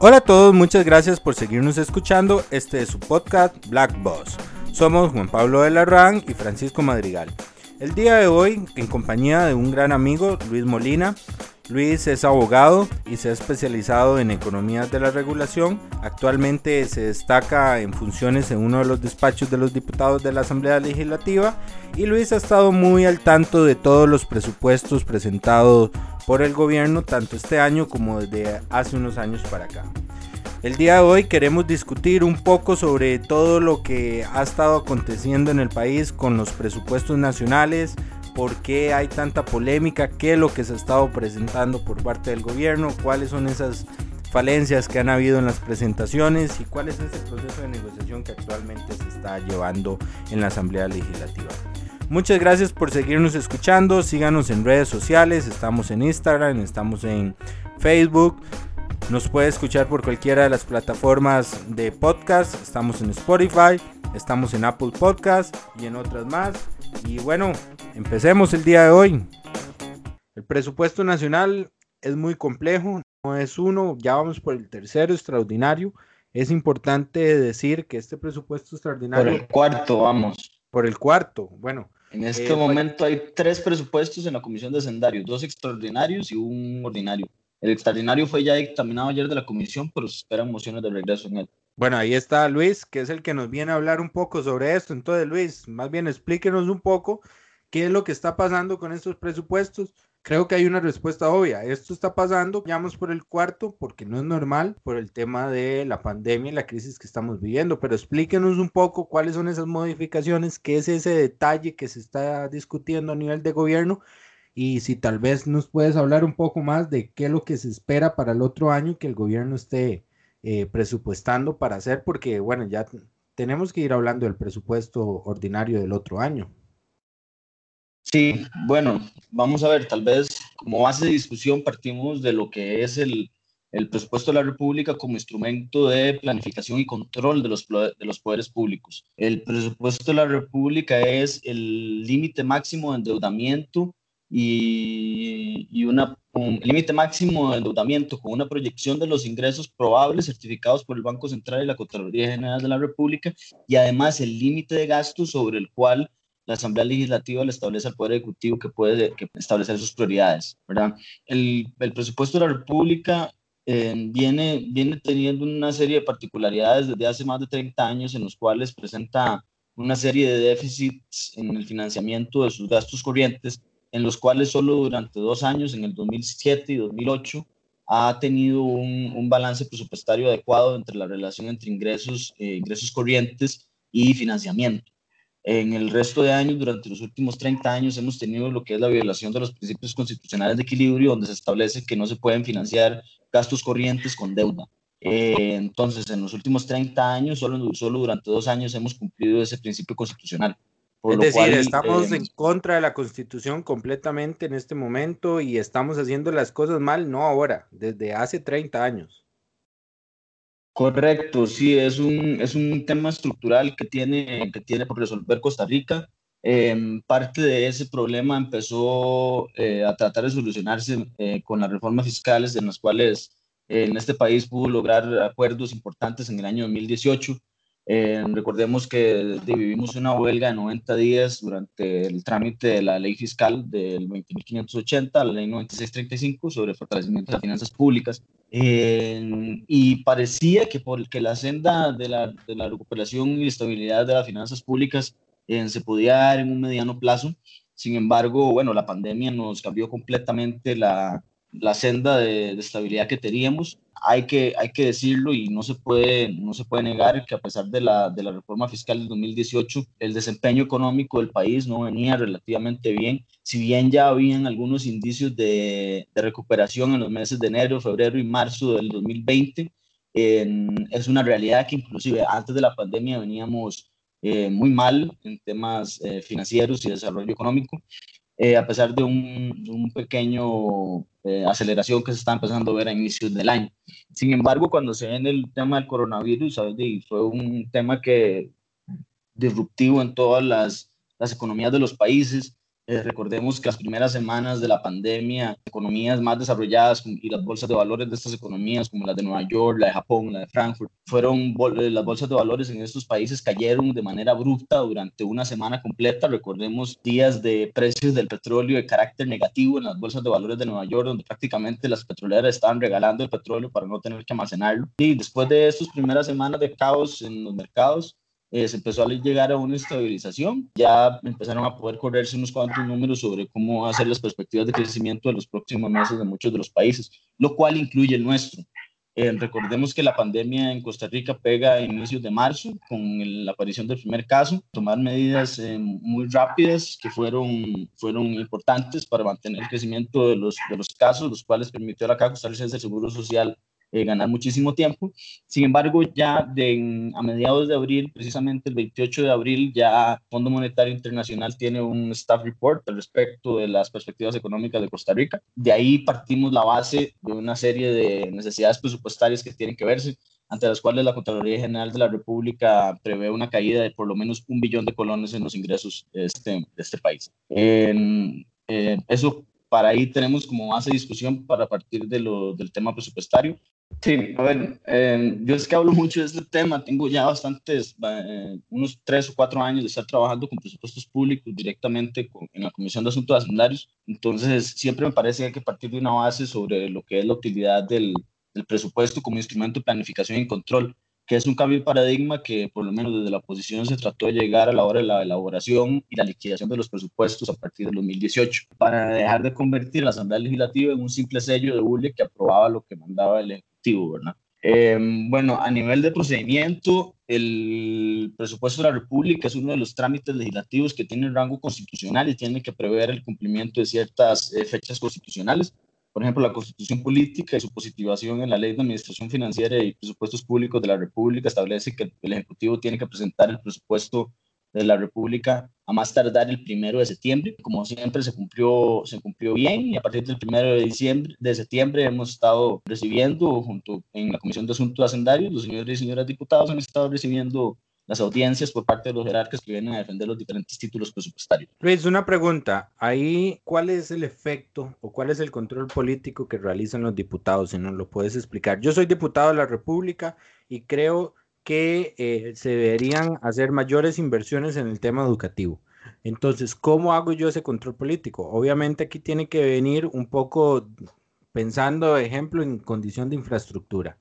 Hola a todos, muchas gracias por seguirnos escuchando. Este es su podcast Black Boss. Somos Juan Pablo de Larran y Francisco Madrigal. El día de hoy, en compañía de un gran amigo, Luis Molina, Luis es abogado y se ha especializado en economías de la regulación. Actualmente se destaca en funciones en uno de los despachos de los diputados de la Asamblea Legislativa y Luis ha estado muy al tanto de todos los presupuestos presentados por el gobierno tanto este año como desde hace unos años para acá. El día de hoy queremos discutir un poco sobre todo lo que ha estado aconteciendo en el país con los presupuestos nacionales, por qué hay tanta polémica, qué es lo que se ha estado presentando por parte del gobierno, cuáles son esas falencias que han habido en las presentaciones y cuál es ese proceso de negociación que actualmente se está llevando en la Asamblea Legislativa. Muchas gracias por seguirnos escuchando, síganos en redes sociales, estamos en Instagram, estamos en Facebook, nos puede escuchar por cualquiera de las plataformas de podcast, estamos en Spotify, estamos en Apple Podcast y en otras más. Y bueno, empecemos el día de hoy. El presupuesto nacional es muy complejo, no es uno, ya vamos por el tercero extraordinario. Es importante decir que este presupuesto extraordinario... Por el cuarto, vamos. Por el cuarto, bueno. En este eh, momento hay tres presupuestos en la comisión de sendarios, dos extraordinarios y un ordinario. El extraordinario fue ya dictaminado ayer de la comisión, pero se esperan mociones de regreso en él. Bueno, ahí está Luis, que es el que nos viene a hablar un poco sobre esto. Entonces, Luis, más bien explíquenos un poco qué es lo que está pasando con estos presupuestos. Creo que hay una respuesta obvia. Esto está pasando, vamos por el cuarto, porque no es normal por el tema de la pandemia y la crisis que estamos viviendo. Pero explíquenos un poco cuáles son esas modificaciones, qué es ese detalle que se está discutiendo a nivel de gobierno y si tal vez nos puedes hablar un poco más de qué es lo que se espera para el otro año que el gobierno esté eh, presupuestando para hacer, porque bueno, ya tenemos que ir hablando del presupuesto ordinario del otro año. Sí, bueno, vamos a ver, tal vez como base de discusión partimos de lo que es el, el presupuesto de la República como instrumento de planificación y control de los, de los poderes públicos. El presupuesto de la República es el límite máximo de endeudamiento y, y una, un límite máximo de endeudamiento con una proyección de los ingresos probables certificados por el Banco Central y la Contraloría General de la República y además el límite de gastos sobre el cual la Asamblea Legislativa le establece al Poder Ejecutivo que puede que establecer sus prioridades, ¿verdad? El, el presupuesto de la República eh, viene, viene teniendo una serie de particularidades desde hace más de 30 años en los cuales presenta una serie de déficits en el financiamiento de sus gastos corrientes en los cuales solo durante dos años, en el 2007 y 2008, ha tenido un, balance presupuestario adecuado entre la relación entre ingresos, eh, ingresos corrientes y financiamiento. En el resto de años, durante los últimos 30 años, hemos tenido lo que es la violación de los principios constitucionales de equilibrio, donde se establece que no se pueden financiar gastos corrientes con deuda. Eh, entonces, en los últimos 30 años, solo, solo durante dos años hemos cumplido ese principio constitucional es decir, estamos en contra de la constitución completamente en este momento y estamos haciendo las cosas mal, no ahora, desde hace 30 años. Correcto, sí, es un, es un tema estructural que tiene, que tiene por resolver Costa Rica. Em, parte de ese problema empezó eh, a tratar de solucionarse eh, con las reformas fiscales en las cuales eh, en este país pudo lograr acuerdos importantes en el año 2018 eh, recordemos que vivimos una huelga de 90 días durante el trámite de la ley fiscal del 20.580, la ley 9635 sobre fortalecimiento de las finanzas públicas. Eh, y parecía que por que la senda de la, de la, recuperación y estabilidad de las finanzas públicas eh, se podía dar en un mediano plazo. Sin embargo, bueno, la pandemia nos cambió completamente la, la senda de, de estabilidad que teníamos hay que, hay que decirlo y no se, puede, no se puede negar que a pesar de la, de la reforma fiscal del 2018, el desempeño económico del país no venía relativamente bien. Si bien ya habían algunos indicios de, de recuperación en los meses de enero, febrero y marzo del 2020, es una realidad que inclusive antes de la pandemia veníamos eh, muy mal en temas eh, financieros y desarrollo económico. Eh, a pesar de un, un pequeño eh, aceleración que se está empezando a ver a inicios del año. Sin embargo, cuando se ve el tema del coronavirus, ¿sabes? fue un tema que disruptivo en todas las, las economías de los países, Eh, recordemos que las primeras semanas de la pandemia, economías más desarrolladas y las bolsas de valores de estas economías, como las de Nueva York, la de Japón, la de Frankfurt, fueron eh, las bolsas de valores en estos países cayeron de manera abrupta durante una semana completa. Recordemos días de precios del petróleo de carácter negativo en las bolsas de valores de Nueva York, donde prácticamente las petroleras estaban regalando el petróleo para no tener que almacenarlo. Y después de estas primeras semanas de caos en los mercados, eh, se empezó a llegar a una estabilización, ya empezaron a poder correrse unos cuantos números sobre cómo hacer las perspectivas de crecimiento de los próximos meses de muchos de los países, lo cual incluye el nuestro. Eh, recordemos que la pandemia en Costa Rica pega a inicios de marzo con la aparición del primer caso, tomar medidas eh, muy rápidas que fueron, fueron importantes para mantener el crecimiento de los, de los casos, los cuales permitió la Caja Costarricense del Seguro Social eh, ganar muchísimo tiempo. Sin embargo, ya de, a mediados de abril, precisamente el 28 de abril, ya Fondo Monetario Internacional tiene un staff report al respecto de las perspectivas económicas de Costa Rica. De ahí partimos la base de una serie de necesidades presupuestarias que tienen que verse ante las cuales la Contraloría General de la República prevé una caída de por lo menos un billón de colones en los ingresos de este, de este país. Eh, eso para ahí tenemos como base de discusión para partir de lo, del tema presupuestario. Sí, a ver, eh, yo es que hablo mucho de este tema, tengo ya bastantes, eh, unos tres o cuatro años de estar trabajando con presupuestos públicos directamente en la Comisión de Asuntos Hacendarios, entonces siempre me parece que hay que partir de una base sobre lo que es la utilidad del, del presupuesto como instrumento de planificación y control que es un cambio de paradigma que por lo menos desde la oposición se trató de llegar a la hora de la elaboración y la liquidación de los presupuestos a partir del 2018, para dejar de convertir la Asamblea Legislativa en un simple sello de bulle que aprobaba lo que mandaba el Ejecutivo, ¿verdad? Em, bueno, a nivel de procedimiento, el presupuesto de la República es uno de los trámites legislativos que tiene rango constitucional y tiene que prever el cumplimiento de ciertas eh, fechas constitucionales. Por ejemplo, la Constitución Política y su positivación en la Ley de Administración Financiera y Presupuestos Públicos de la República establece que el Ejecutivo tiene que presentar el presupuesto de la República a más tardar el primero de septiembre. Como siempre, se cumplió, se cumplió bien y a partir del primero de, diciembre, de septiembre hemos estado recibiendo, junto en la Comisión de Asuntos Hacendarios, los señores y señoras diputados han estado recibiendo las audiencias por parte de los jerarcas que vienen a defender los diferentes títulos presupuestarios. Luis, una pregunta. Ahí, ¿cuál es el efecto o cuál es el control político que realizan los diputados? Si nos lo puedes explicar. Yo soy diputado de la República y creo que eh, se deberían hacer mayores inversiones en el tema educativo. Entonces, ¿cómo hago yo ese control político? Obviamente aquí tiene que venir un poco pensando, ejemplo, en condición de infraestructura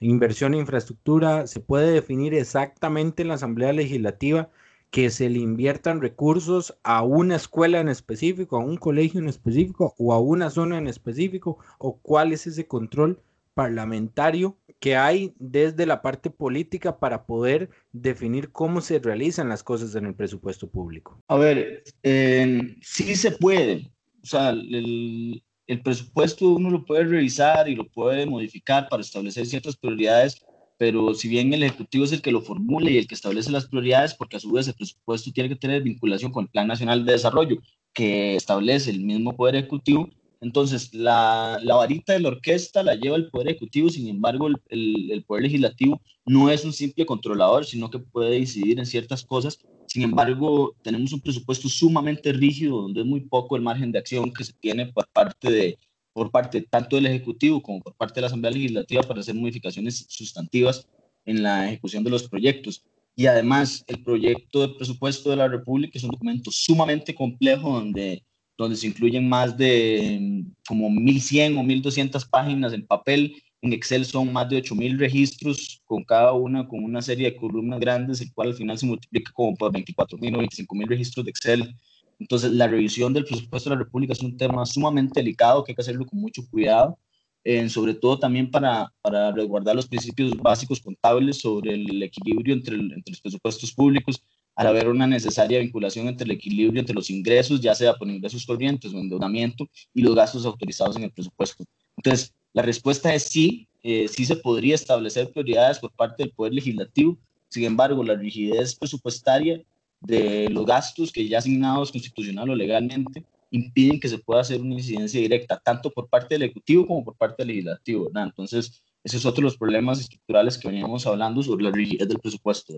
inversión en infraestructura, se puede definir exactamente en la Asamblea Legislativa que se le inviertan recursos a una escuela en específico, a un colegio en específico o a una zona en específico, o cuál es ese control parlamentario que hay desde la parte política para poder definir cómo se realizan las cosas en el presupuesto público. A ver, sí se puede. O sea, el, el presupuesto uno lo puede revisar y lo puede modificar para establecer ciertas prioridades, pero si bien el Ejecutivo es el que lo formule y el que establece las prioridades, porque a su vez el presupuesto tiene que tener vinculación con el Plan Nacional de Desarrollo que establece el mismo Poder Ejecutivo, entonces la, la varita de la orquesta la lleva el Poder Ejecutivo, sin embargo el, el, el Poder Legislativo no es un simple controlador, sino que puede decidir en ciertas cosas sin embargo, tenemos un presupuesto sumamente rígido, donde es muy poco el margen de acción que se tiene por parte de por parte tanto del Ejecutivo como por parte de la Asamblea Legislativa para hacer modificaciones sustantivas en la ejecución de los proyectos. Y además, el proyecto de presupuesto de la República es un documento sumamente complejo donde, donde se incluyen más de como 1.100 o 1.200 páginas en papel en Excel son más de 8.000 registros, con cada una con una serie de columnas grandes, el cual al final se multiplica como por 24.000 o 25.000 registros de Excel. Entonces, la revisión del presupuesto de la República es un tema sumamente delicado que hay que hacerlo con mucho cuidado, eh, sobre todo también para, para resguardar los principios básicos contables sobre el equilibrio entre, entre los presupuestos públicos, al haber una necesaria vinculación entre el equilibrio entre los ingresos, ya sea por ingresos corrientes o endeudamiento, y los gastos autorizados en el presupuesto. Entonces, la respuesta es sí, eh, sí se podría establecer prioridades por parte del Poder Legislativo. Sin embargo, la rigidez presupuestaria de los gastos que ya asignados constitucional o legalmente impiden que se pueda hacer una incidencia directa, tanto por parte del Ejecutivo como por parte del Legislativo. Entonces, ese es otro de los problemas estructurales que veníamos hablando sobre la rigidez del presupuesto.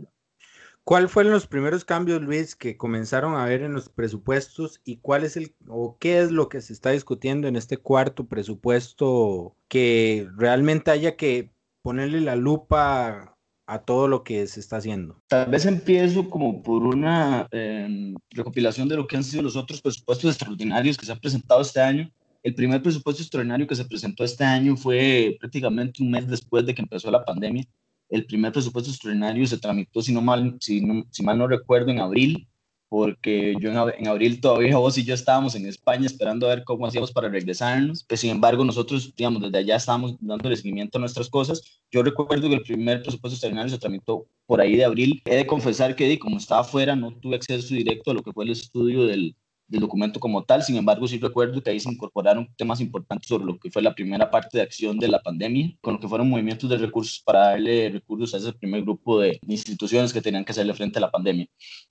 ¿Cuál fueron los primeros cambios, Luis, que comenzaron a ver en los presupuestos y cuál es el o qué es lo que se está discutiendo en este cuarto presupuesto que realmente haya que ponerle la lupa a todo lo que se está haciendo? Tal vez empiezo como por una em, recopilación de lo que han sido los otros presupuestos extraordinarios que se han presentado este año. El primer presupuesto extraordinario que se presentó este año fue prácticamente un mes después de que empezó la pandemia el primer presupuesto extraordinario se tramitó, si, no mal, si, si mal no recuerdo, en abril, porque yo en, abril todavía vos y yo estábamos en España esperando a ver cómo hacíamos para regresarnos. Pues, sin embargo, nosotros, digamos, desde allá estábamos dando seguimiento a nuestras cosas. Yo recuerdo que el primer presupuesto extraordinario se tramitó por ahí de abril. He de confesar que, como estaba afuera, no tuve acceso directo a lo que fue el estudio del, del documento como tal. Sin embargo, sí recuerdo que ahí se incorporaron temas importantes sobre lo que fue la primera parte de acción de la pandemia, con lo que fueron movimientos de recursos para darle recursos a ese primer grupo de instituciones que tenían que hacerle frente a la pandemia.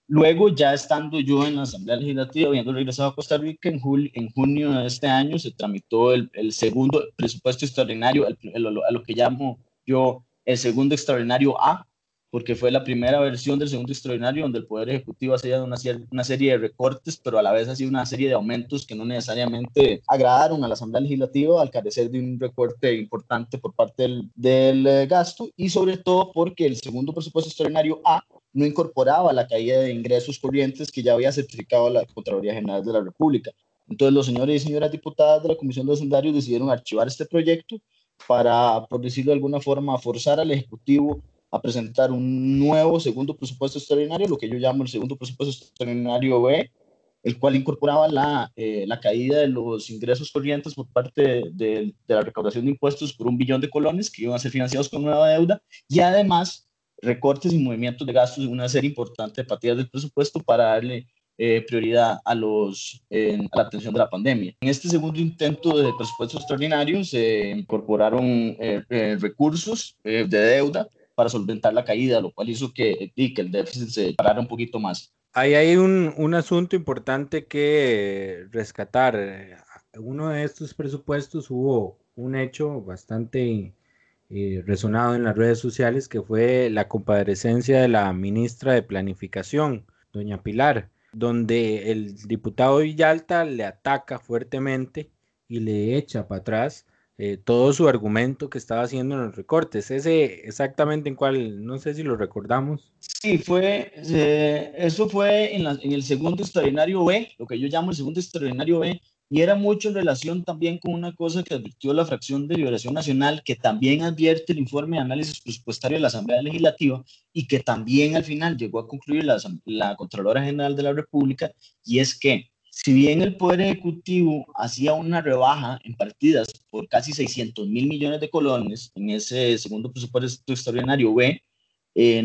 Luego, ya estando yo en la Asamblea Legislativa, habiendo regresado a Costa Rica, en, julio, en junio de este año se tramitó el, el segundo presupuesto extraordinario, a lo que llamo yo el segundo extraordinario A, porque fue la primera versión del segundo extraordinario donde el Poder Ejecutivo hacía una, una serie de recortes, pero a la vez hacía una serie de aumentos que no necesariamente agradaron a la Asamblea Legislativa al carecer de un recorte importante por parte del, del eh, gasto y sobre todo porque el segundo presupuesto extraordinario A no incorporaba la caída de ingresos corrientes que ya había certificado la Contraloría General de la República. Entonces los señores y señoras diputadas de la Comisión de Hacendarios decidieron archivar este proyecto para, por decirlo de alguna forma, forzar al Ejecutivo a presentar un nuevo segundo presupuesto extraordinario, lo que yo llamo el segundo presupuesto extraordinario B, el cual incorporaba la, eh, la caída de los ingresos corrientes por parte de, de, la recaudación de impuestos por un billón de colones que iban a ser financiados con nueva deuda y además recortes y movimientos de gastos en una serie importante de partidas del presupuesto para darle eh, prioridad a, los, a la atención de la pandemia. En este segundo intento de presupuesto extraordinario se incorporaron eh, recursos de deuda para solventar la caída, lo cual hizo que, que el déficit se parara un poquito más. Ahí hay un, un asunto importante que rescatar. Uno de estos presupuestos hubo un hecho bastante eh, resonado en las redes sociales que fue la compadrecencia de la ministra de Planificación, doña Pilar, donde el diputado Villalta le ataca fuertemente y le echa para atrás eh, todo su argumento que estaba haciendo en los recortes. Ese exactamente en cuál, no sé si lo recordamos. Sí, fue, eh, eso fue en, en, el segundo extraordinario B, lo que yo llamo el segundo extraordinario B, y era mucho en relación también con una cosa que advirtió la fracción de Liberación Nacional, que también advierte el informe de análisis presupuestario de la Asamblea Legislativa y que también al final llegó a concluir la, la Contralora General de la República, y es que si bien el Poder Ejecutivo hacía una rebaja en partidas por casi 600 mil millones de colones en ese segundo presupuesto extraordinario B,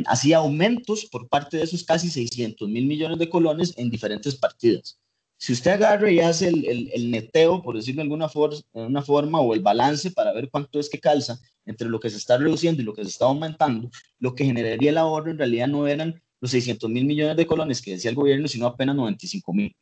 hacía aumentos por parte de esos casi 600 mil millones de colones en diferentes partidas. Si usted agarra y hace el, el, neteo, por decirlo de alguna for una forma, o el balance para ver cuánto es que calza entre lo que se está reduciendo y lo que se está aumentando, lo que generaría el ahorro en realidad no eran los 600 mil millones de colones que decía el gobierno, sino apenas 95 mil.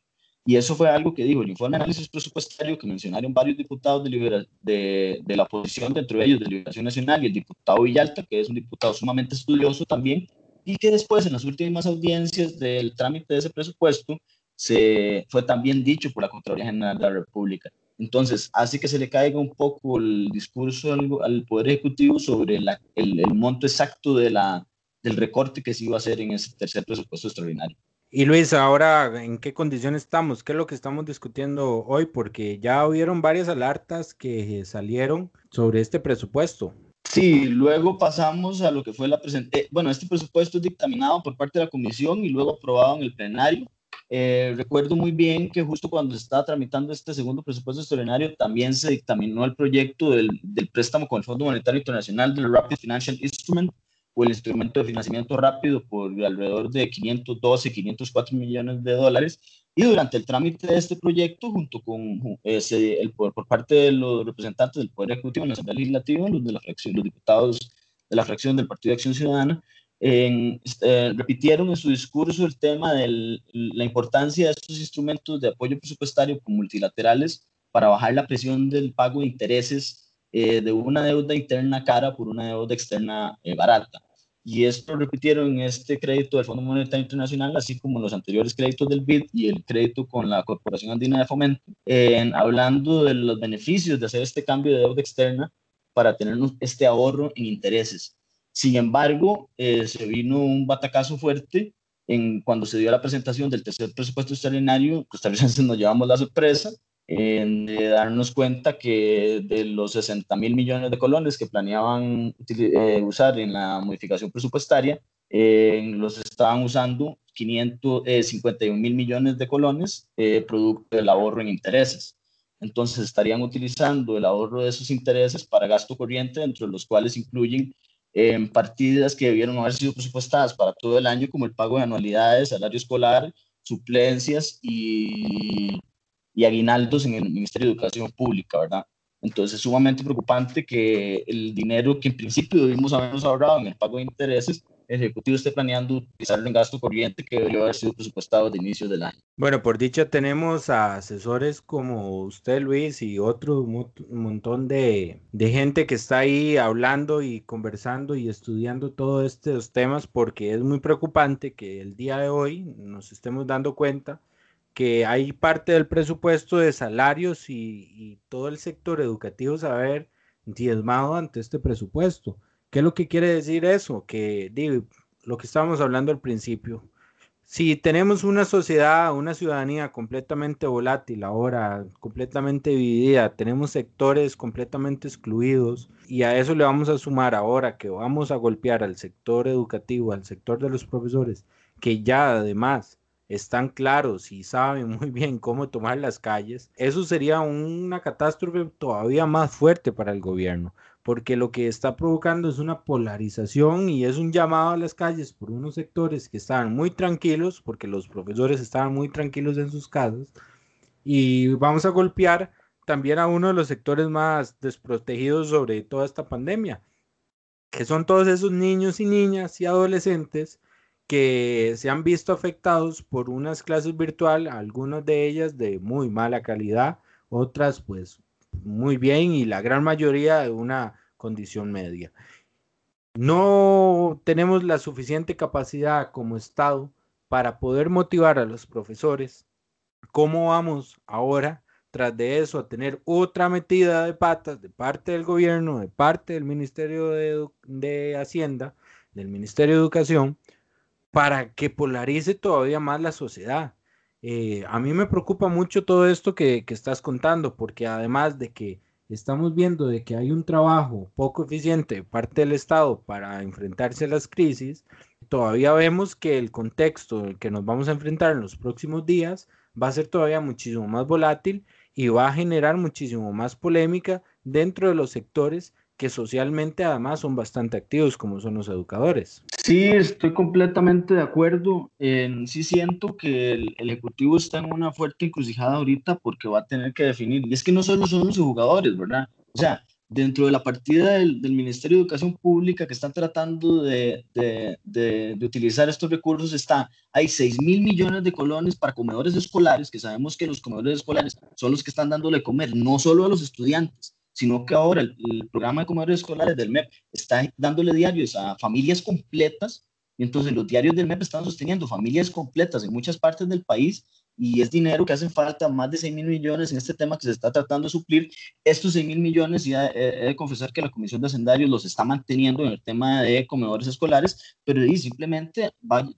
Y eso fue algo que dijo el informe de análisis presupuestario que mencionaron varios diputados de, de, de, la oposición, dentro de ellos de Liberación Nacional y el diputado Villalta, que es un diputado sumamente estudioso también, y que después en las últimas audiencias del trámite de ese presupuesto se fue también dicho por la Contraloría General de la República. Entonces, hace que se le caiga un poco el discurso al, al Poder Ejecutivo sobre la, el, el monto exacto de la, del recorte que se iba a hacer en ese tercer presupuesto extraordinario. Y Luis, ahora, ¿en qué condiciones estamos? ¿Qué es lo que estamos discutiendo hoy? Porque ya hubieron varias alertas que salieron sobre este presupuesto. Sí, luego pasamos a lo que fue la presentación. Bueno, este presupuesto es dictaminado por parte de la comisión y luego aprobado en el plenario. Eh, recuerdo muy bien que justo cuando se estaba tramitando este segundo presupuesto extraordinario, también se dictaminó el proyecto del, del préstamo con el Fondo Monetario Internacional del Rapid Financial Instrument, o el instrumento de financiamiento rápido por alrededor de 512, 504 millones de dólares. Y durante el trámite de este proyecto, junto con ese, el, por, por, parte de los representantes del Poder Ejecutivo en la Asamblea Legislativa, los, de la fracción, los diputados de la fracción del Partido de Acción Ciudadana, en, eh, repitieron en su discurso el tema de la importancia de estos instrumentos de apoyo presupuestario multilaterales para bajar la presión del pago de intereses eh, de una deuda interna cara por una deuda externa eh, barata. Y esto repitieron en este crédito del Fondo Monetario Internacional, así como los anteriores créditos del BID y el crédito con la Corporación Andina de Fomento, en, hablando de los beneficios de hacer este cambio de deuda externa para tener este ahorro en intereses. Sin embargo, eh, se vino un batacazo fuerte en, cuando se dio la presentación del tercer presupuesto extraordinario, costarricenses nos llevamos la sorpresa en, de darnos cuenta que de los 60 mil millones de colones que planeaban eh, usar en la modificación presupuestaria, eh, los estaban usando 551 mil millones de colones producto del ahorro en intereses. Entonces estarían utilizando el ahorro de esos intereses para gasto corriente, entre los cuales incluyen eh, partidas que debieron haber sido presupuestadas para todo el año, como el pago de anualidades, salario escolar, suplencias y, y aguinaldos en el Ministerio de Educación Pública, ¿verdad? Entonces es sumamente preocupante que el dinero que en principio debimos habernos ahorrado en el pago de intereses el Ejecutivo esté planeando utilizarlo en gasto corriente que debería haber sido presupuestado de inicio del año. Bueno, por dicha tenemos a asesores como usted, Luis, y otro un montón de, de gente que está ahí hablando y conversando y estudiando todos estos temas porque es muy preocupante que el día de hoy nos estemos dando cuenta que hay parte del presupuesto de salarios y, todo el sector educativo saber diezmado ante este presupuesto. ¿Qué es lo que quiere decir eso? Que lo que estábamos hablando al principio. Si tenemos una sociedad, una ciudadanía completamente volátil ahora, completamente dividida, tenemos sectores completamente excluidos y a eso le vamos a sumar ahora que vamos a golpear al sector educativo, al sector de los profesores, que ya además están claros y saben muy bien cómo tomar las calles, eso sería una catástrofe todavía más fuerte para el gobierno, porque lo que está provocando es una polarización y es un llamado a las calles por unos sectores que estaban muy tranquilos, porque los profesores estaban muy tranquilos en sus casas, y vamos a golpear también a uno de los sectores más desprotegidos sobre toda esta pandemia, que son todos esos niños y niñas y adolescentes que se han visto afectados por unas clases virtuales, algunas de ellas de muy mala calidad, otras pues muy bien y la gran mayoría de una condición media. No tenemos la suficiente capacidad como Estado para poder motivar a los profesores. ¿Cómo vamos ahora, tras de eso, a tener otra metida de patas de parte del gobierno, de parte del Ministerio de, Hacienda, del Ministerio de Educación, para que polarice todavía más la sociedad? Eh, a mí me preocupa mucho todo esto que, estás contando, porque además de que estamos viendo de que hay un trabajo poco eficiente de parte del Estado para enfrentarse a las crisis, todavía vemos que el contexto en que nos vamos a enfrentar en los próximos días va a ser todavía muchísimo más volátil y va a generar muchísimo más polémica dentro de los sectores que socialmente además son bastante activos, como son los educadores. Sí, estoy completamente de acuerdo. sí siento que el, Ejecutivo está en una fuerte encrucijada ahorita porque va a tener que definir, y es que no solo son los jugadores, ¿verdad? O sea, dentro de la partida del, Ministerio de Educación Pública que están tratando de, de, de, de utilizar estos recursos está, hay 6 mil millones de colones para comedores escolares, que sabemos que los comedores escolares son los que están dándole comer, no solo a los estudiantes, sino que ahora el, programa de comedores escolares del MEP está dándole diarios a familias completas, y entonces los diarios del MEP están sosteniendo familias completas en muchas partes del país, y es dinero que hacen falta, más de 6 mil millones en este tema que se está tratando de suplir. Estos 6 mil millones, y he, de confesar que la Comisión de Hacendarios los está manteniendo en el tema de comedores escolares, pero simplemente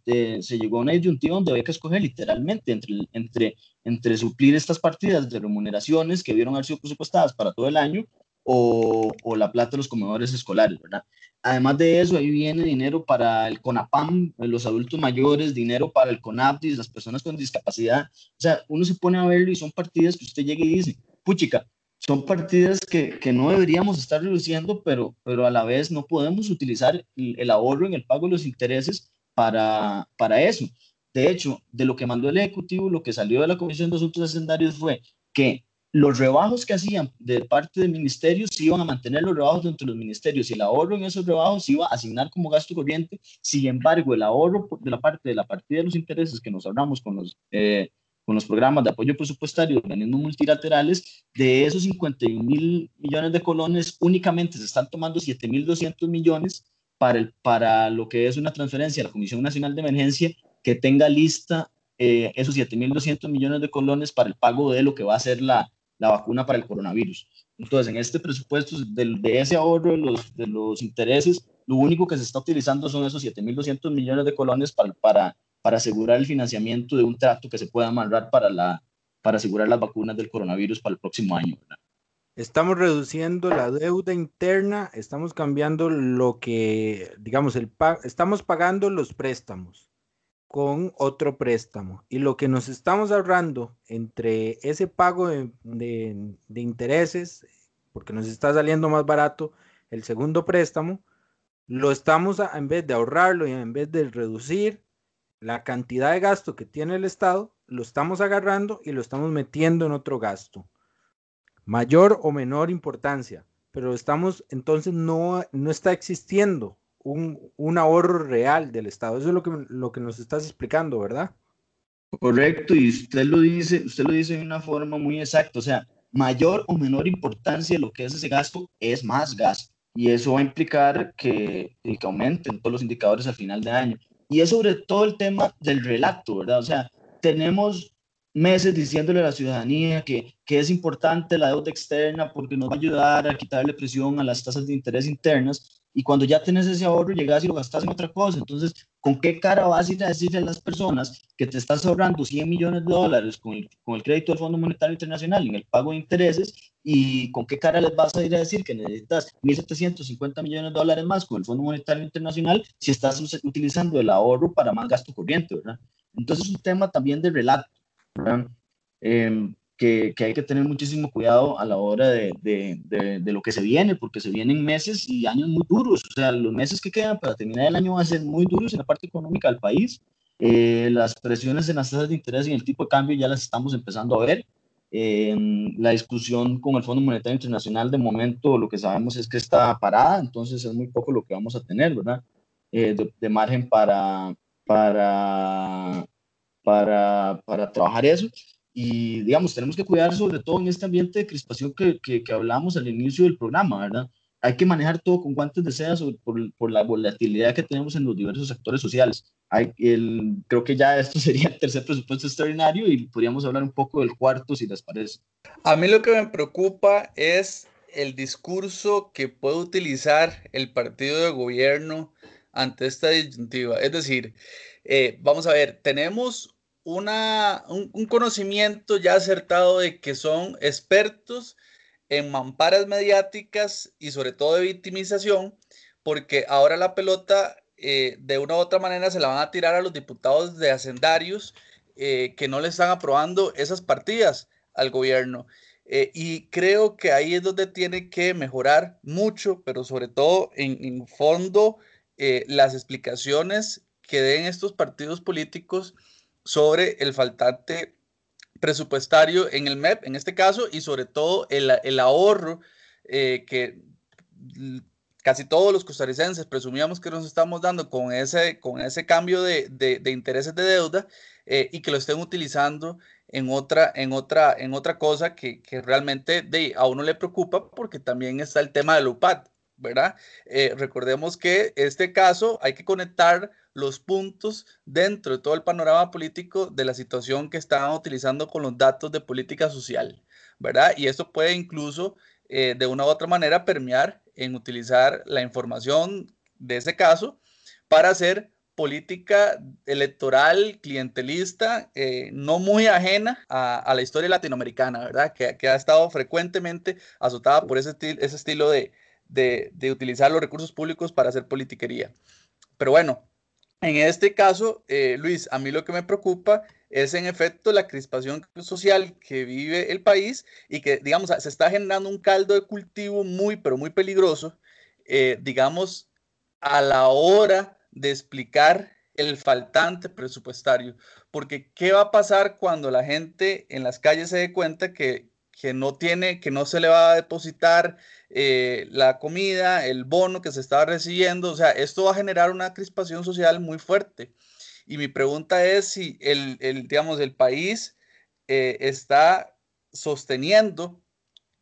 eh, se llegó a una disyuntiva donde había que escoger literalmente entre, entre entre suplir estas partidas de remuneraciones que vieron haber sido presupuestadas para todo el año o, o, la plata de los comedores escolares, ¿verdad? Además de eso, ahí viene dinero para el CONAPAM, los adultos mayores, dinero para el CONAPDIS, las personas con discapacidad. O sea, uno se pone a verlo y son partidas que usted llega y dice, puchica, son partidas que, que no deberíamos estar reduciendo, pero, pero a la vez no podemos utilizar el, el ahorro en el pago de los intereses para, para eso. De hecho, de lo que mandó el Ejecutivo, lo que salió de la Comisión de Asuntos Hacendarios fue que los rebajos que hacían de parte del ministerio se iban a mantener los rebajos dentro de los ministerios y el ahorro en esos rebajos se iba a asignar como gasto corriente. Sin embargo, el ahorro de la parte de la partida de los intereses que nos ahorramos con los, eh, con los programas de apoyo presupuestario de organismos multilaterales, de esos 51 mil millones de colones, únicamente se están tomando 7 mil 200 millones para, el, para lo que es una transferencia a la Comisión Nacional de Emergencia que tenga lista eh, esos 7.200 millones de colones para el pago de lo que va a ser la, la vacuna para el coronavirus. Entonces, en este presupuesto de, de ese ahorro de los, de los intereses, lo único que se está utilizando son esos 7.200 millones de colones para, para, para asegurar el financiamiento de un trato que se pueda amarrar para, la, para asegurar las vacunas del coronavirus para el próximo año. Estamos reduciendo la deuda interna, estamos cambiando lo que, digamos, el estamos pagando los préstamos con otro préstamo. Y lo que nos estamos ahorrando entre ese pago de, de intereses, porque nos está saliendo más barato el segundo préstamo, lo estamos, en vez de ahorrarlo y en vez de reducir la cantidad de gasto que tiene el Estado, lo estamos agarrando y lo estamos metiendo en otro gasto. Mayor o menor importancia, pero estamos, entonces no, no está existiendo un, un, ahorro real del Estado. Eso es lo que, lo que nos estás explicando, ¿verdad? Correcto, y usted lo dice, usted lo dice de una forma muy exacta, o sea, mayor o menor importancia lo que es ese gasto es más gasto. Y eso va a implicar que, que aumenten todos los indicadores al final de año. Y es sobre todo el tema del relato, ¿verdad? O sea, tenemos meses diciéndole a la ciudadanía que, que, es importante la deuda externa porque nos va a ayudar a quitarle presión a las tasas de interés internas y cuando ya tienes ese ahorro llegas y lo gastas en otra cosa. Entonces, ¿con qué cara vas a ir a decirle a las personas que te estás ahorrando 100 millones de dólares con el, con el crédito del Fondo Monetario Internacional en el pago de intereses y con qué cara les vas a ir a decir que necesitas 1.750 millones de dólares más con el Fondo Monetario Internacional si estás utilizando el ahorro para más gasto corriente, ¿verdad? Entonces es un tema también de relato Em, que, que, hay que tener muchísimo cuidado a la hora de, de, de, lo que se viene, porque se vienen meses y años muy duros. O sea, los meses que quedan para terminar el año van a ser muy duros en la parte económica del país. Eh, las presiones en las tasas de interés y el tipo de cambio ya las estamos empezando a ver. Eh, la discusión con el Fondo Monetario Internacional de momento lo que sabemos es que está parada, entonces es muy poco lo que vamos a tener, ¿verdad? Eh, de, de, margen para, para para, para trabajar eso. Y, digamos, tenemos que cuidar sobre todo en este ambiente de crispación que, que, que hablamos al inicio del programa, ¿verdad? Hay que manejar todo con guantes de seda por, por, la volatilidad que tenemos en los diversos sectores sociales. Hay el, creo que ya esto sería el tercer presupuesto extraordinario y podríamos hablar un poco del cuarto, si les parece. A mí lo que me preocupa es el discurso que puede utilizar el partido de gobierno ante esta disyuntiva. Es decir, eh, vamos a ver, tenemos una, un, conocimiento ya acertado de que son expertos en mamparas mediáticas y sobre todo de victimización, porque ahora la pelota eh, de una u otra manera se la van a tirar a los diputados de hacendarios eh, que no le están aprobando esas partidas al gobierno. Eh, y creo que ahí es donde tiene que mejorar mucho, pero sobre todo en, en fondo las explicaciones que den estos partidos políticos sobre el faltante presupuestario en el MEP, en este caso, y sobre todo el, ahorro eh, que casi todos los costarricenses presumíamos que nos estamos dando con ese, con ese cambio de, intereses de deuda eh, y que lo estén utilizando en otra, en otra, en otra cosa que, realmente de, a uno le preocupa porque también está el tema del UPAD, ¿verdad? Eh, recordemos que este caso hay que conectar los puntos dentro de todo el panorama político de la situación que estaban utilizando con los datos de política social, ¿verdad? Y esto puede incluso eh, de una u otra manera permear en utilizar la información de ese caso para hacer política electoral clientelista eh, no muy ajena a, la historia latinoamericana, ¿verdad? Que, ha estado frecuentemente azotada por ese, ese estilo de, de utilizar los recursos públicos para hacer politiquería. Pero bueno, en este caso, eh, Luis, a mí lo que me preocupa es en efecto la crispación social que vive el país y que, digamos, se está generando un caldo de cultivo muy, pero muy peligroso, eh, digamos, a la hora de explicar el faltante presupuestario. Porque, ¿qué va a pasar cuando la gente en las calles se dé cuenta que, que no tiene, que no se le va a depositar eh, la comida, el bono que se estaba recibiendo. O sea, esto va a generar una crispación social muy fuerte. Y mi pregunta es si el, el digamos, el país eh, está sosteniendo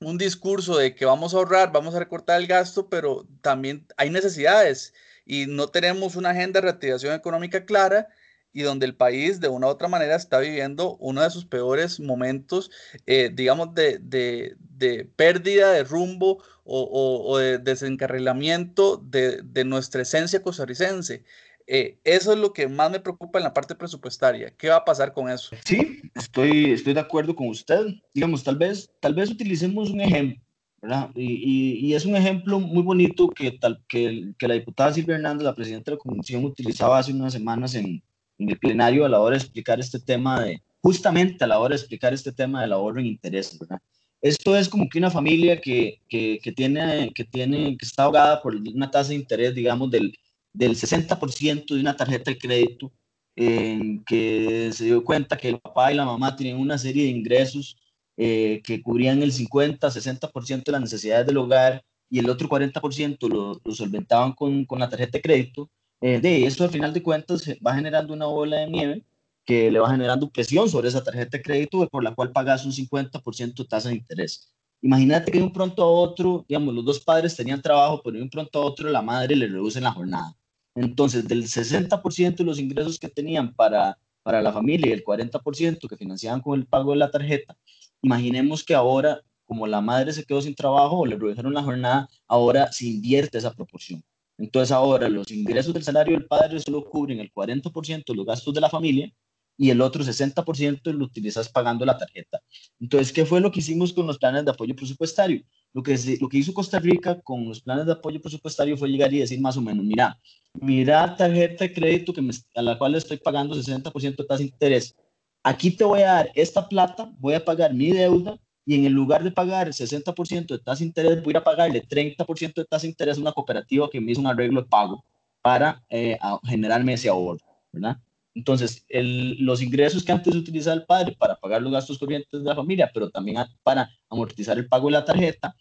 un discurso de que vamos a ahorrar, vamos a recortar el gasto, pero también hay necesidades y no tenemos una agenda de reactivación económica clara y donde el país de una u otra manera está viviendo uno de sus peores momentos, eh, digamos, de, de, de, pérdida de rumbo o, o, de desencarrilamiento de, de, nuestra esencia costarricense. Eh, eso es lo que más me preocupa en la parte presupuestaria. ¿Qué va a pasar con eso? Sí, estoy, estoy de acuerdo con usted. Digamos, tal vez, tal vez utilicemos un ejemplo. ¿verdad? Y, y, y, es un ejemplo muy bonito que, tal, que, que la diputada Silvia Hernández, la presidenta de la Comisión, utilizaba hace unas semanas en, en el plenario a la hora de explicar este tema de, justamente a la hora de explicar este tema del ahorro en intereses, ¿verdad? Esto es como que una familia que, que, que, tiene, que, tiene, que está ahogada por una tasa de interés, digamos, del, del 60% de una tarjeta de crédito, que se dio cuenta que el papá y la mamá tenían una serie de ingresos eh, que cubrían el 50, 60% de las necesidades del hogar y el otro 40% lo, lo solventaban con, con la tarjeta de crédito, eh, de eso al final de cuentas va generando una bola de nieve que le va generando presión sobre esa tarjeta de crédito por la cual pagas un 50% de tasa de interés. Imagínate que de un pronto a otro, digamos, los dos padres tenían trabajo, pero de un pronto a otro la madre le reduce la jornada. Entonces, del 60% de los ingresos que tenían para, para la familia y el 40% que financiaban con el pago de la tarjeta, imaginemos que ahora, como la madre se quedó sin trabajo o le redujeron la jornada, ahora se invierte esa proporción. Entonces ahora los ingresos del salario del padre solo cubren el 40% de los gastos de la familia y el otro 60% lo utilizas pagando la tarjeta. Entonces, ¿qué fue lo que hicimos con los planes de apoyo presupuestario? Lo que, lo que hizo Costa Rica con los planes de apoyo presupuestario fue llegar y decir más o menos, mira, mira tarjeta de crédito que me, a la cual estoy pagando 60% de tasa de interés. Aquí te voy a dar esta plata, voy a pagar mi deuda y en el lugar de pagar el 60% de tasa de interés, voy a pagarle 30% de tasa de interés a una cooperativa que me hizo un arreglo de pago para eh, generarme ese ahorro, ¿verdad? Entonces, el, los ingresos que antes utilizaba el padre para pagar los gastos corrientes de la familia, pero también para amortizar el pago de la tarjeta,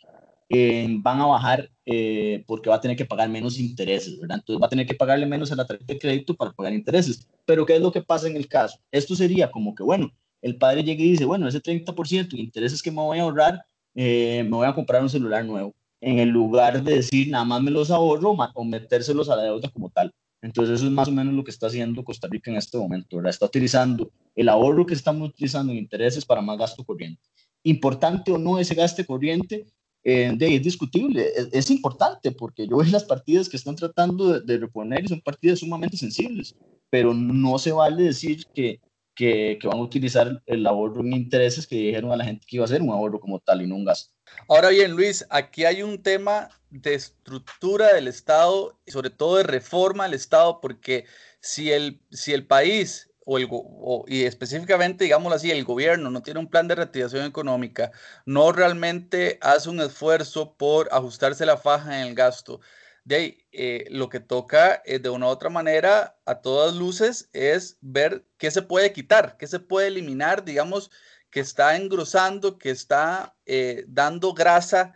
eh, van a bajar eh, porque va a tener que pagar menos intereses, ¿verdad? Entonces va a tener que pagarle menos a la tarjeta de crédito para pagar intereses. Pero ¿qué es lo que pasa en el caso? Esto sería como que, bueno, el padre llega y dice, bueno, ese 30% de intereses que me voy a ahorrar, eh, me voy a comprar un celular nuevo, en el lugar de decir, nada más me los ahorro o metérselos a la deuda como tal. Entonces eso es más o menos lo que está haciendo Costa Rica en este momento, ¿verdad? Está utilizando el ahorro que estamos utilizando en intereses para más gasto corriente. Importante o no ese gasto corriente, eh, es discutible, es, es, importante porque yo veo las partidas que están tratando de, de reponer y son partidas sumamente sensibles, pero no se vale decir que que, que, van a utilizar el ahorro en intereses que dijeron a la gente que iba a ser un ahorro como tal y no un gasto. Ahora bien, Luis, aquí hay un tema de estructura del Estado y sobre todo de reforma del Estado, porque si el, si el país o el, o, y específicamente, digámoslo así, el gobierno no tiene un plan de reactivación económica, no realmente hace un esfuerzo por ajustarse la faja en el gasto, de ahí, eh, lo que toca eh, de una u otra manera, a todas luces, es ver qué se puede quitar, qué se puede eliminar, digamos, que está engrosando, que está eh, dando grasa,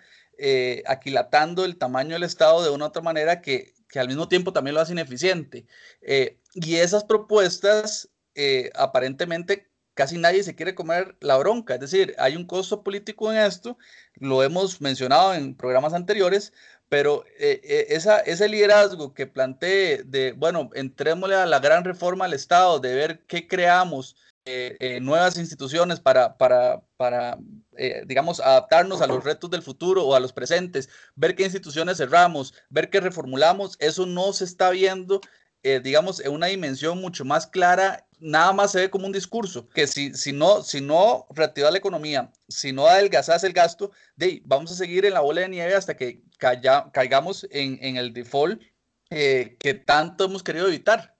aquilatando el tamaño del Estado de una u otra manera que, que al mismo tiempo también lo hace ineficiente. Y esas propuestas, aparentemente, casi nadie se quiere comer la bronca. Es decir, hay un costo político en esto, lo hemos mencionado en programas anteriores, pero eh, eh, esa, ese liderazgo que planteé de, bueno, entrémosle a la gran reforma al Estado, de ver qué creamos, eh, eh nuevas instituciones para, para, para eh, digamos, adaptarnos a los retos del futuro o a los presentes, ver qué instituciones cerramos, ver qué reformulamos, eso no se está viendo eh, digamos, en una dimensión mucho más clara, nada más se ve como un discurso, que si, si no, si no reactiva la economía, si no adelgazas el gasto, de, vamos a seguir en la bola de nieve hasta que caiga, caigamos en, en, el default eh, que tanto hemos querido evitar.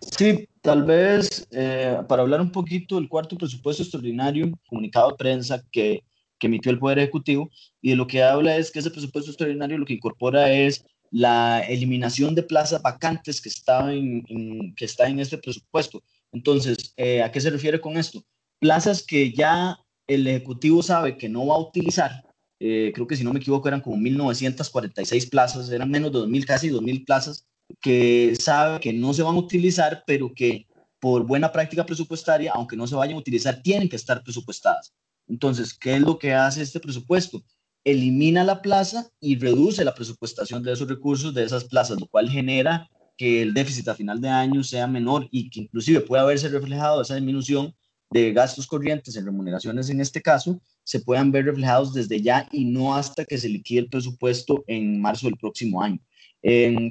Sí, tal vez eh, para hablar un poquito del cuarto presupuesto extraordinario, comunicado de prensa que, que emitió el Poder Ejecutivo, y de lo que habla es que ese presupuesto extraordinario lo que incorpora es la eliminación de plazas vacantes que está en, en que está en este presupuesto. Entonces, eh, ¿a qué se refiere con esto? Plazas que ya el Ejecutivo sabe que no va a utilizar. Eh, creo que si no me equivoco eran como 1.946 plazas, eran menos de 2.000, casi 2.000 plazas, que sabe que no se van a utilizar, pero que por buena práctica presupuestaria, aunque no se vayan a utilizar, tienen que estar presupuestadas. Entonces, ¿qué es lo que hace este presupuesto? Elimina la plaza y reduce la presupuestación de esos recursos de esas plazas, lo cual genera que el déficit a final de año sea menor y que inclusive pueda haberse reflejado esa disminución de gastos corrientes en remuneraciones en este caso, se puedan ver reflejados desde ya y no hasta que se liquide el presupuesto en marzo del próximo año.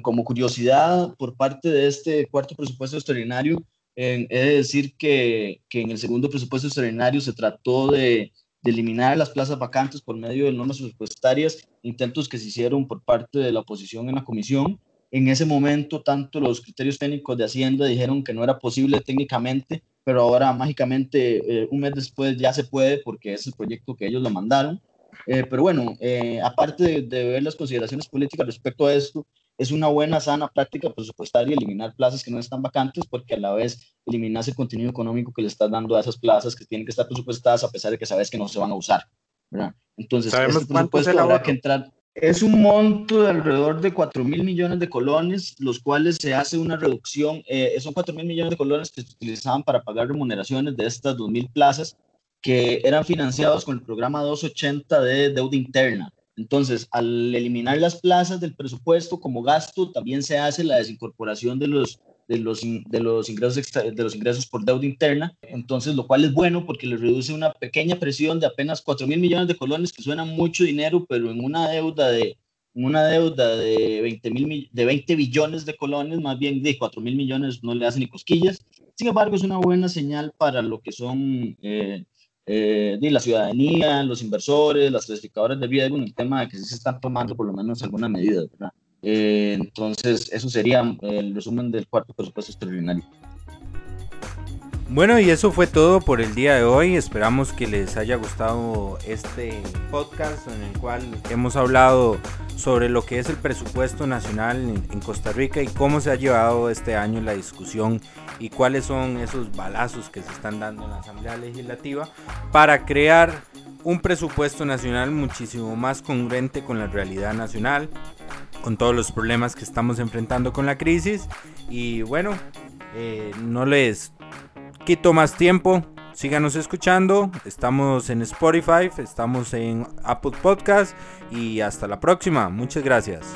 como curiosidad, por parte de este cuarto presupuesto extraordinario, he de decir que, que, en el segundo presupuesto extraordinario se trató de, de, eliminar las plazas vacantes por medio de normas presupuestarias, intentos que se hicieron por parte de la oposición en la comisión. En ese momento, tanto los criterios técnicos de Hacienda dijeron que no era posible técnicamente, pero ahora mágicamente, eh, un mes después, ya se puede porque es el proyecto que ellos lo mandaron. Eh, pero bueno, eh, aparte de, de, ver las consideraciones políticas respecto a esto, es una buena, sana práctica presupuestaria eliminar plazas que no están vacantes porque a la vez eliminas el contenido económico que le estás dando a esas plazas que tienen que estar presupuestadas a pesar de que sabes que no se van a usar. ¿verdad? Entonces, este presupuesto habrá que entrar. Es un monto de alrededor de 4 mil millones de colones, los cuales se hace una reducción, eh, son 4 mil millones de colones que se utilizaban para pagar remuneraciones de estas 2 mil plazas que eran financiados con el programa 280 de deuda interna. Entonces, al eliminar las plazas del presupuesto como gasto, también se hace la desincorporación de los, de los, de los, ingresos, de los ingresos por deuda interna. Entonces, lo cual es bueno porque le reduce una pequeña presión de apenas 4 mil millones de colones, que suena mucho dinero, pero en una deuda de, una deuda de 20, mil, de 20 billones de colones, más bien de 4 mil millones no le hacen ni cosquillas. Sin embargo, es una buena señal para lo que son eh, eh, de la ciudadanía, los inversores, las clasificadoras de riesgo en el tema de que sí se están tomando por lo menos alguna medida, ¿verdad? Eh, entonces, eso sería el resumen del cuarto presupuesto extraordinario. Bueno, y eso fue todo por el día de hoy. Esperamos que les haya gustado este podcast en el cual hemos hablado sobre lo que es el presupuesto nacional en, Costa Rica y cómo se ha llevado este año la discusión y cuáles son esos balazos que se están dando en la Asamblea Legislativa para crear un presupuesto nacional muchísimo más congruente con la realidad nacional, con todos los problemas que estamos enfrentando con la crisis. Y bueno, eh, no les quito más tiempo. Síganos escuchando. Estamos en Spotify, estamos en Apple Podcast y hasta la próxima. Muchas gracias.